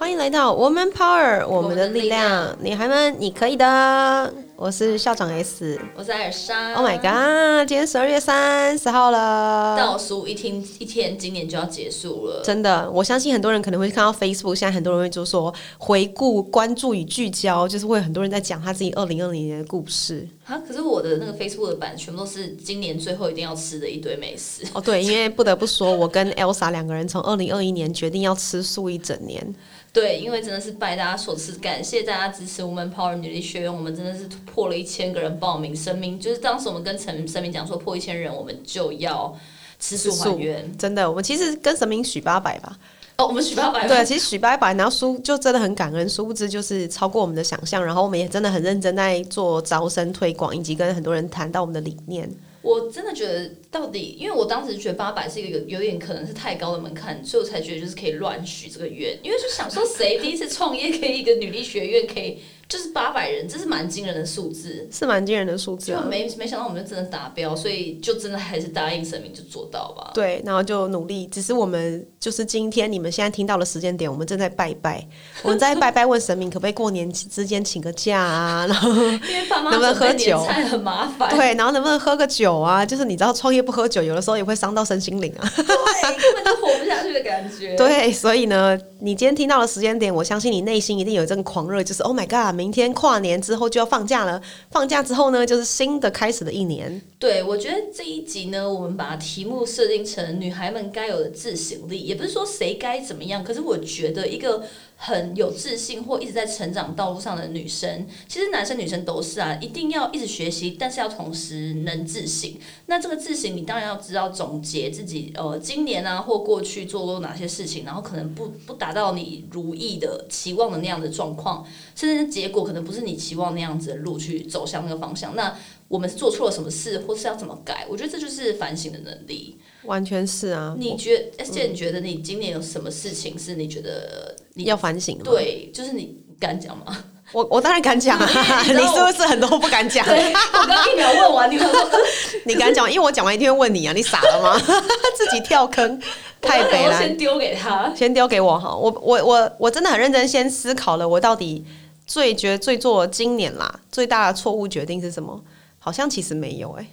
欢迎来到 Woman Power，我们的力量，女孩们，你可以的。我是校长 S，我是艾尔莎。Oh my god！今天十二月三十号了，倒数一天，一天，今年就要结束了。真的，我相信很多人可能会看到 Facebook，现在很多人会就说回顾、关注与聚焦，就是会很多人在讲他自己二零二零年的故事。啊，可是我的那个 Facebook 的版全部都是今年最后一定要吃的一堆美食。哦，对，因为不得不说，我跟 Elsa 两个人从二零二一年决定要吃素一整年。对，因为真的是拜大家所赐，感谢大家支持我们 Power 女力学院，我们真的是破了一千个人报名，声明就是当时我们跟陈神明讲说破一千人，我们就要吃素还原。真的，我们其实跟神明许八百吧。哦，我们许八百。对，其实许八百，然后殊就真的很感恩，殊不知就是超过我们的想象，然后我们也真的很认真在做招生推广，以及跟很多人谈到我们的理念。我真的觉得，到底因为我当时觉得八百是一个有有点可能是太高的门槛，所以我才觉得就是可以乱许这个愿，因为就想说谁第一次创业可以一个女力学院可以。就是八百人，这是蛮惊人的数字，是蛮惊人的数字。就没没想到我们就真的达标，所以就真的还是答应神明就做到吧。对，然后就努力。只是我们就是今天你们现在听到的时间点，我们正在拜拜。我们在拜拜，问神明可不可以过年之间请个假啊？然后 能不能喝酒很麻烦。对，然后能不能喝个酒啊？就是你知道创业不喝酒，有的时候也会伤到身心灵啊。感觉。对，所以呢，你今天听到的时间点，我相信你内心一定有一阵狂热，就是 Oh my God！明天跨年之后就要放假了，放假之后呢，就是新的开始的一年。对，我觉得这一集呢，我们把题目设定成女孩们该有的自省力，也不是说谁该怎么样，可是我觉得一个。很有自信或一直在成长道路上的女生，其实男生女生都是啊，一定要一直学习，但是要同时能自省。那这个自省，你当然要知道总结自己，呃，今年啊或过去做过哪些事情，然后可能不不达到你如意的期望的那样的状况，甚至结果可能不是你期望那样子的路去走向那个方向。那我们是做错了什么事，或是要怎么改？我觉得这就是反省的能力。完全是啊。你觉而且你觉得你今年有什么事情是你觉得你？要反省，对，就是你敢讲吗？我我当然敢讲啊！你是不是很多不敢讲？我刚一秒问完，你说 你敢讲？因为我讲完一定会问你啊！你傻了吗？自己跳坑，太悲了。先丢给他，先丢给我哈！我我我我真的很认真，先思考了，我到底最觉得最做今年啦最大的错误决定是什么？好像其实没有哎。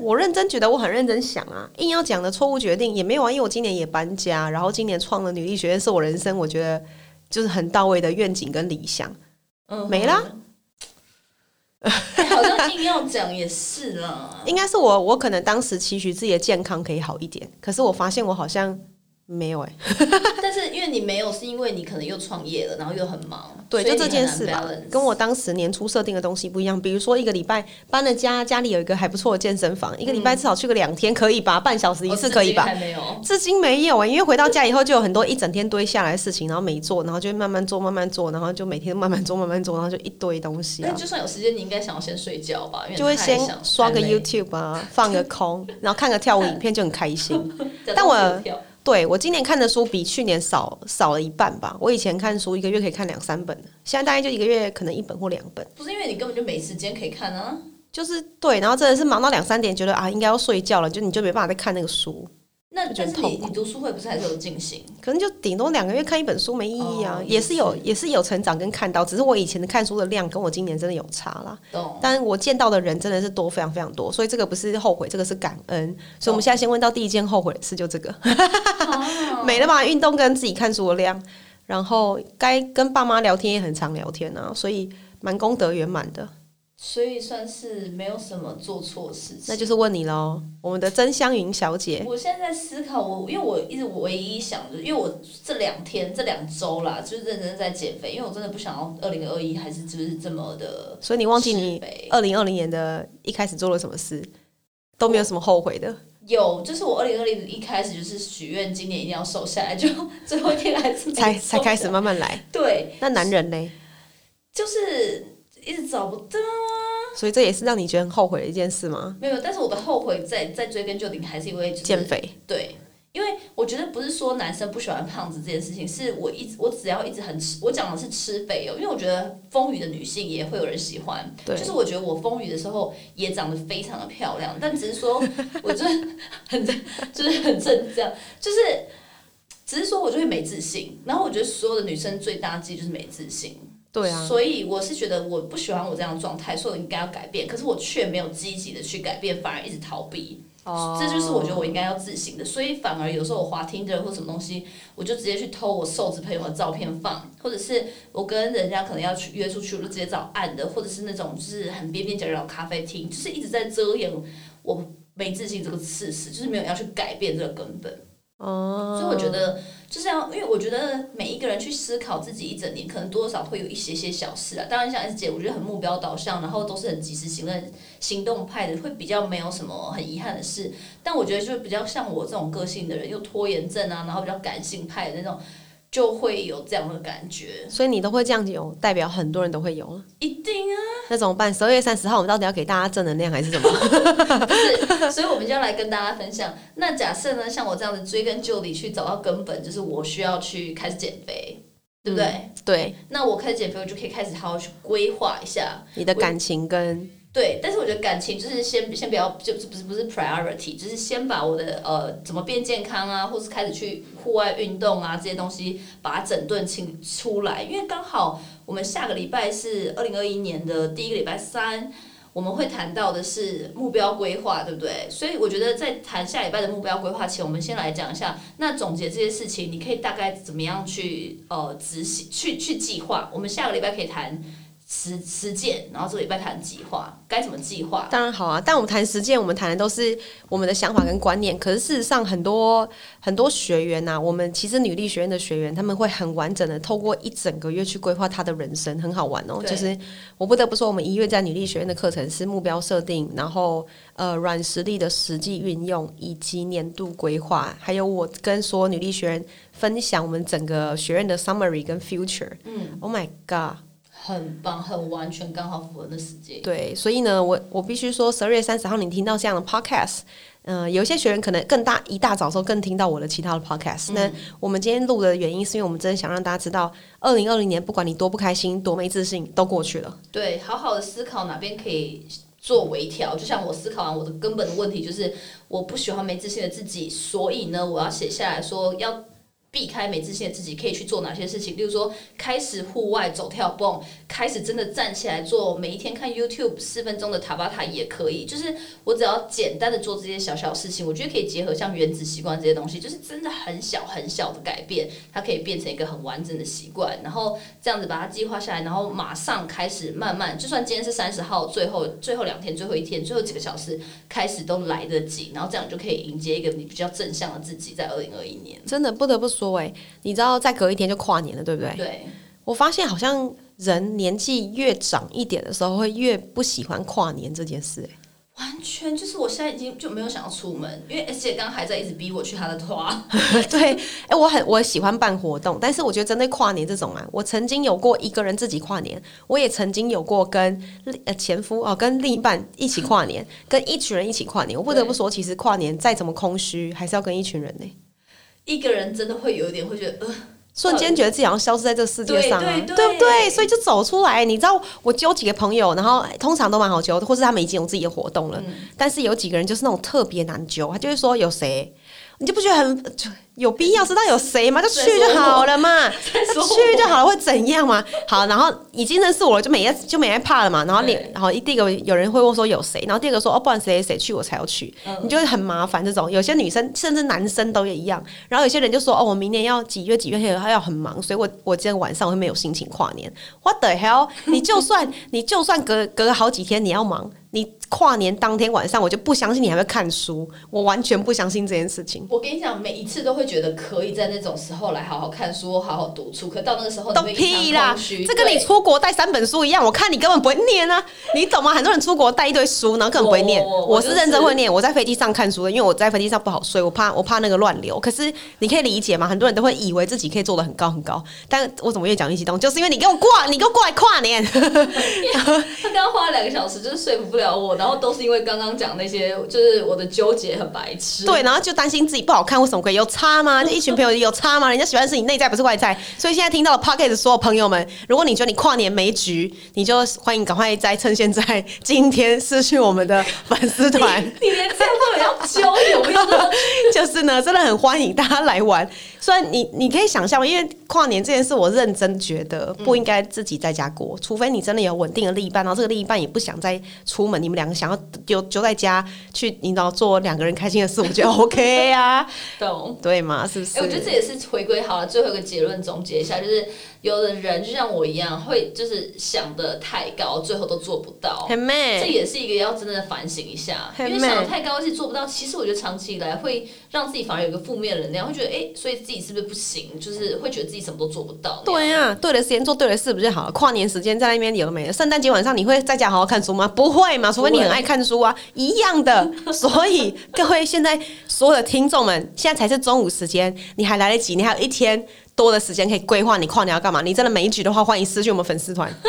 我认真觉得，我很认真想啊，硬要讲的错误决定也没有啊，因为我今年也搬家，然后今年创了女力学院，是我人生我觉得就是很到位的愿景跟理想，嗯，没啦。好像硬要讲也是了，应该是我，我可能当时期许自己的健康可以好一点，可是我发现我好像。没有哎，但是因为你没有，是因为你可能又创业了，然后又很忙，对，就这件事吧，跟我当时年初设定的东西不一样。比如说一个礼拜搬了家，家里有一个还不错的健身房，一个礼拜至少去个两天可以吧？半小时一次可以吧？没有，至今没有哎，因为回到家以后就有很多一整天堆下来的事情，然后没做，然后就慢慢做，慢慢做，然后就每天慢慢做，慢慢做，然后就一堆东西。那就算有时间，你应该想要先睡觉吧？就会先刷个 YouTube 啊，放个空，然后看个跳舞影片就很开心。但我。对我今年看的书比去年少少了一半吧。我以前看书一个月可以看两三本，现在大概就一个月可能一本或两本。不是因为你根本就没时间可以看啊，就是对，然后真的是忙到两三点，觉得啊应该要睡觉了，就你就没办法再看那个书。那但是你你读书会不是还是有进行？可能就顶多两个月看一本书没意义啊，也是有也是有成长跟看到，只是我以前的看书的量跟我今年真的有差啦。但我见到的人真的是多非常非常多，所以这个不是后悔，这个是感恩。所以我们现在先问到第一件后悔的事，就这个，没了吧？运动跟自己看书的量，然后该跟爸妈聊天也很常聊天啊，所以蛮功德圆满的。所以算是没有什么做错事情，那就是问你喽，我们的曾香云小姐。我现在在思考，我因为我一直唯一想着，因为我这两天这两周啦，就是认真在减肥，因为我真的不想要二零二一还是就是这么的。所以你忘记你二零二零年的一开始做了什么事，都没有什么后悔的。有，就是我二零二零一开始就是许愿，今年一定要瘦下来，就最后一天还是才才开始慢慢来。对，那男人呢？就是。一直找不到啊，所以这也是让你觉得很后悔的一件事吗？没有，但是我的后悔在在追根究底，还是因为减肥。对，因为我觉得不是说男生不喜欢胖子这件事情，是我一直我只要一直很吃，我讲的是吃肥哦，因为我觉得丰腴的女性也会有人喜欢。对，就是我觉得我丰腴的时候也长得非常的漂亮，但只是说，我就很就是很正这样，就是。只只是说我就会没自信。然后我觉得所有的女生最大忌就是没自信。对啊，所以我是觉得我不喜欢我这样的状态，所以我应该要改变。可是我却没有积极的去改变，反而一直逃避。哦，这就是我觉得我应该要自省的。所以反而有时候我滑听的或什么东西，我就直接去偷我瘦子朋友的照片放，或者是我跟人家可能要去约出去，我就直接找暗的，或者是那种就是很边边角角咖啡厅，就是一直在遮掩我没自信这个事实，就是没有要去改变这个根本。哦，所以我觉得就是要，因为我觉得每一个人去思考自己一整年，可能多少会有一些些小事啊。当然像 S 姐，我觉得很目标导向，然后都是很及时行乐、行动派的，会比较没有什么很遗憾的事。但我觉得就是比较像我这种个性的人，又拖延症啊，然后比较感性派的那种。就会有这样的感觉，所以你都会这样有，代表很多人都会有一定啊。那怎么办？十二月三十号，我们到底要给大家正能量还是什么？是，所以我们就要来跟大家分享。那假设呢，像我这样子追根究底去找到根本，就是我需要去开始减肥，对不对？对。那我开始减肥，我就可以开始好好去规划一下你的感情跟。对，但是我觉得感情就是先先不要，就是不是不是 priority，就是先把我的呃怎么变健康啊，或是开始去户外运动啊这些东西，把它整顿清出来。因为刚好我们下个礼拜是二零二一年的第一个礼拜三，我们会谈到的是目标规划，对不对？所以我觉得在谈下礼拜的目标规划前，我们先来讲一下，那总结这些事情，你可以大概怎么样去呃执行，去去计划。我们下个礼拜可以谈。实实践，然后这个礼拜谈计划，该怎么计划？当然好啊，但我们谈实践，我们谈的都是我们的想法跟观念。可是事实上，很多很多学员呐，我们其实女力学院的学员，他们会很完整的透过一整个月去规划他的人生，很好玩哦。就是我不得不说，我们一月在女力学院的课程是目标设定，然后呃软实力的实际运用，以及年度规划，还有我跟所有女力学员分享我们整个学院的 summary 跟 future。嗯，Oh my God。很棒，很完全，刚好符合那时间。对，所以呢，我我必须说，十二月三十号你听到这样的 podcast，嗯，有些学员可能更大一大早时候更听到我的其他的 podcast。那我们今天录的原因，是因为我们真的想让大家知道，二零二零年不管你多不开心，多没自信，都过去了。对，好好的思考哪边可以做微调。就像我思考完我的根本的问题，就是我不喜欢没自信的自己，所以呢，我要写下来说要。避开没自信的自己可以去做哪些事情？例如说，开始户外走跳蹦，开始真的站起来做，每一天看 YouTube 四分钟的塔巴塔也可以。就是我只要简单的做这些小小事情，我觉得可以结合像原子习惯这些东西，就是真的很小很小的改变，它可以变成一个很完整的习惯。然后这样子把它计划下来，然后马上开始慢慢，就算今天是三十号，最后最后两天，最后一天，最后几个小时开始都来得及。然后这样就可以迎接一个你比较正向的自己，在二零二一年。真的不得不说。说哎，你知道再隔一天就跨年了，对不对？对，我发现好像人年纪越长一点的时候，会越不喜欢跨年这件事。哎，完全就是我现在已经就没有想要出门，因为 S 姐刚刚还在一直逼我去她的团。对，哎，我很我喜欢办活动，但是我觉得针对跨年这种啊，我曾经有过一个人自己跨年，我也曾经有过跟呃前夫哦跟另一半一起跨年，跟一群人一起跨年。我不得不说，其实跨年再怎么空虚，还是要跟一群人呢。一个人真的会有一点会觉得，呃，瞬间觉得自己好像消失在这个世界上，对不对？所以就走出来。你知道，我揪几个朋友，然后通常都蛮好揪，或是他们已经有自己的活动了。但是有几个人就是那种特别难揪，他就会说有谁，你就不觉得很？有必要知道有谁吗？就去就好了嘛，去就好了，会怎样嘛？好，然后已经认识我了，就每就没怕了嘛。然后你，然后第一个有人会问说有谁，然后第二个说哦，不然谁谁去我才要去，你就会很麻烦。这种有些女生甚至男生都也一样。然后有些人就说哦，我明年要几月几月他要很忙，所以我我今天晚上会没有心情跨年。What the hell？你就算你就算隔隔好几天你要忙，你跨年当天晚上，我就不相信你还会看书，我完全不相信这件事情。我跟你讲，每一次都会。觉得可以在那种时候来好好看书，好好读书。可到那个时候，都屁啦！这跟你出国带三本书一样，我看你根本不会念啊，你懂吗？很多人出国带一堆书，然后根本不会念。我是认真会念，我在飞机上看书的，因为我在飞机上不好睡，我怕我怕那个乱流。可是你可以理解吗？很多人都会以为自己可以做的很高很高，但我怎么越讲越激动？就是因为你给我挂，你给我过来跨年。他刚刚花了两个小时，就是说服不了我，然后都是因为刚刚讲那些，就是我的纠结很白痴。对，然后就担心自己不好看，为什么可以有差？吗？就一群朋友有差吗？人家喜欢的是你内在，不是外在。所以现在听到了 Pocket 的所有朋友们，如果你觉得你跨年没局，你就欢迎赶快再趁现在 今天私讯我们的粉丝团。你连这要交友，就是呢，真的很欢迎大家来玩。虽然你你可以想象，因为跨年这件事，我认真觉得不应该自己在家过，除非你真的有稳定的另一半，然后这个另一半也不想再出门，你们两个想要丢就在家去，你知道做两个人开心的事，我觉得 OK 啊，懂对吗？是不是？我觉得这也是回归好了，最后一个结论总结一下，就是有的人就像我一样，会就是想的太高，最后都做不到，很美，这也是一个要真的反省一下，因为想的太高而且做不到，其实我觉得长期以来会让自己反而有一个负面能量，会觉得哎，所以自己是不是不行？就是会觉得自己什么都做不到。对啊，对的时间做对的事不就好了？跨年时间在那边有了没？圣诞节晚上你会在家好好看书吗？不会嘛，除非你很爱看书啊，一样的。所以各位现在所有的听众们，现在才是中午时间，你还来得及，你还有一天。多的时间可以规划你跨年要干嘛？你真的每一局的话，欢迎私讯我们粉丝团。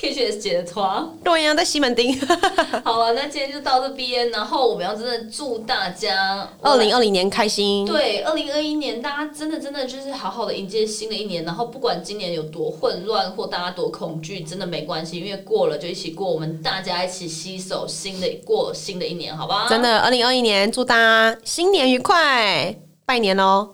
可以去 S 姐的团。对呀，在西门町。好了，那今天就到这边。然后我们要真的祝大家 二零二零年开心。对，二零二一年大家真的真的就是好好的迎接新的一年。然后不管今年有多混乱或大家多恐惧，真的没关系，因为过了就一起过。我们大家一起携手新的过新的一年，好吧？真的，二零二一年祝大家新年愉快，拜年喽！